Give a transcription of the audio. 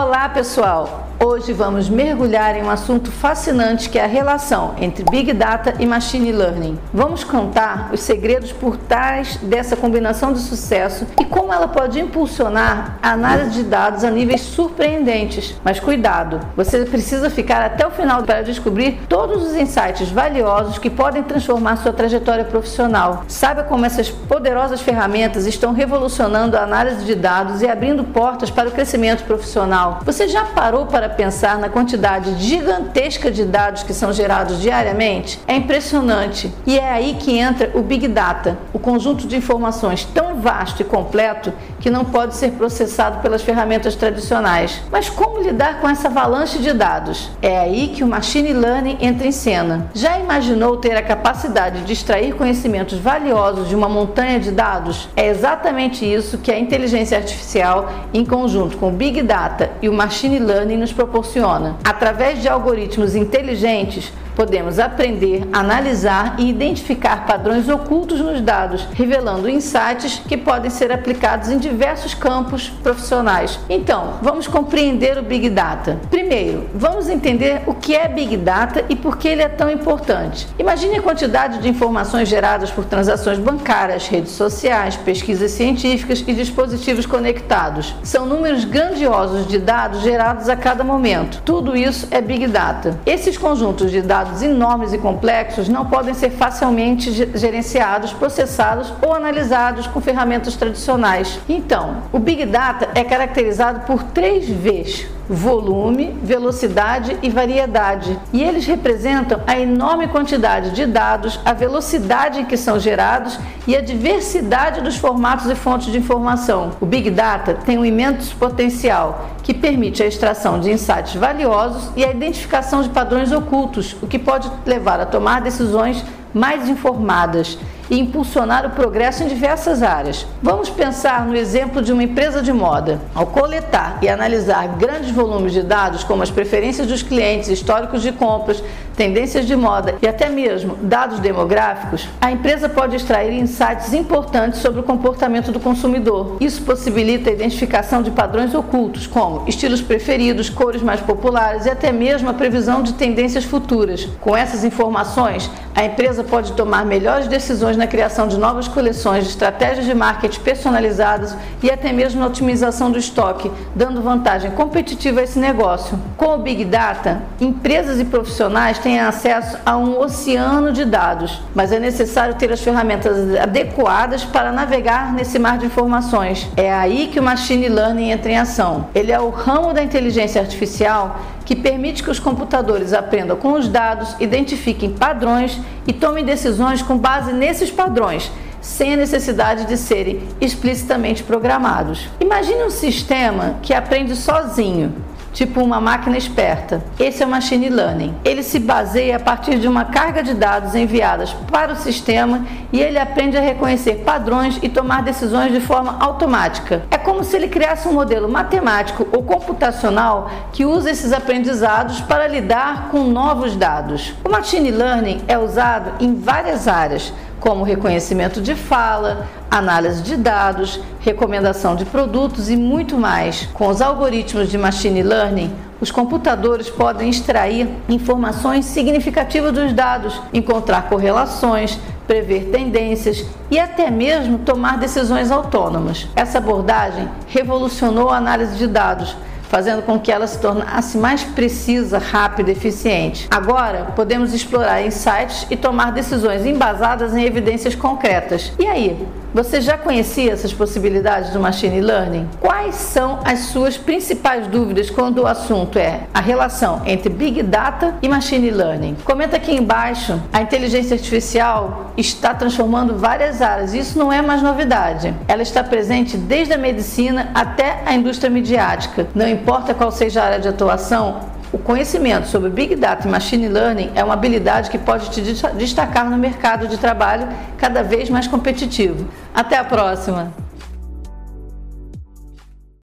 Olá, pessoal! Hoje vamos mergulhar em um assunto fascinante que é a relação entre Big Data e Machine Learning. Vamos contar os segredos por trás dessa combinação de sucesso e como ela pode impulsionar a análise de dados a níveis surpreendentes. Mas cuidado, você precisa ficar até o final para descobrir todos os insights valiosos que podem transformar sua trajetória profissional. Saiba como essas poderosas ferramentas estão revolucionando a análise de dados e abrindo portas para o crescimento profissional. Você já parou para para pensar na quantidade gigantesca de dados que são gerados diariamente, é impressionante. E é aí que entra o Big Data, o conjunto de informações tão vasto e completo que não pode ser processado pelas ferramentas tradicionais. Mas como lidar com essa avalanche de dados? É aí que o Machine Learning entra em cena. Já imaginou ter a capacidade de extrair conhecimentos valiosos de uma montanha de dados? É exatamente isso que a inteligência artificial, em conjunto com o Big Data e o Machine Learning, nos proporciona. Através de algoritmos inteligentes, podemos aprender, analisar e identificar padrões ocultos nos dados, revelando insights que podem ser aplicados em diversos campos profissionais. Então, vamos compreender o Big Data. Primeiro, vamos entender o que é Big Data e por que ele é tão importante. Imagine a quantidade de informações geradas por transações bancárias, redes sociais, pesquisas científicas e dispositivos conectados. São números grandiosos de dados gerados a cada momento. Tudo isso é Big Data. Esses conjuntos de dados dados enormes e complexos não podem ser facilmente gerenciados, processados ou analisados com ferramentas tradicionais. Então, o Big Data é caracterizado por três V's: volume, velocidade e variedade. E eles representam a enorme quantidade de dados, a velocidade em que são gerados e a diversidade dos formatos e fontes de informação. O Big Data tem um imenso potencial que permite a extração de insights valiosos e a identificação de padrões ocultos, o que pode levar a tomar decisões mais informadas e impulsionar o progresso em diversas áreas. Vamos pensar no exemplo de uma empresa de moda. Ao coletar e analisar grandes volumes de dados, como as preferências dos clientes, históricos de compras, tendências de moda e até mesmo dados demográficos, a empresa pode extrair insights importantes sobre o comportamento do consumidor. Isso possibilita a identificação de padrões ocultos, como estilos preferidos, cores mais populares e até mesmo a previsão de tendências futuras. Com essas informações, a empresa pode tomar melhores decisões na criação de novas coleções, de estratégias de marketing personalizadas e até mesmo na otimização do estoque, dando vantagem competitiva a esse negócio. Com o Big Data, empresas e profissionais têm acesso a um oceano de dados, mas é necessário ter as ferramentas adequadas para navegar nesse mar de informações. É aí que o Machine Learning entra em ação. Ele é o ramo da inteligência artificial que permite que os computadores aprendam com os dados, identifiquem padrões e tomem decisões com base nesses padrões, sem a necessidade de serem explicitamente programados. Imagine um sistema que aprende sozinho tipo uma máquina esperta. Esse é o machine learning. Ele se baseia a partir de uma carga de dados enviadas para o sistema e ele aprende a reconhecer padrões e tomar decisões de forma automática. É como se ele criasse um modelo matemático ou computacional que usa esses aprendizados para lidar com novos dados. O machine learning é usado em várias áreas como reconhecimento de fala, análise de dados, recomendação de produtos e muito mais. Com os algoritmos de machine learning, os computadores podem extrair informações significativas dos dados, encontrar correlações, prever tendências e até mesmo tomar decisões autônomas. Essa abordagem revolucionou a análise de dados fazendo com que ela se tornasse mais precisa, rápida e eficiente. Agora, podemos explorar insights e tomar decisões embasadas em evidências concretas. E aí, você já conhecia essas possibilidades do machine learning? Quais são as suas principais dúvidas quando o assunto é a relação entre big data e machine learning? Comenta aqui embaixo. A inteligência artificial está transformando várias áreas. Isso não é mais novidade. Ela está presente desde a medicina até a indústria midiática. Não importa qual seja a área de atuação, o conhecimento sobre Big Data e Machine Learning é uma habilidade que pode te destacar no mercado de trabalho cada vez mais competitivo. Até a próxima!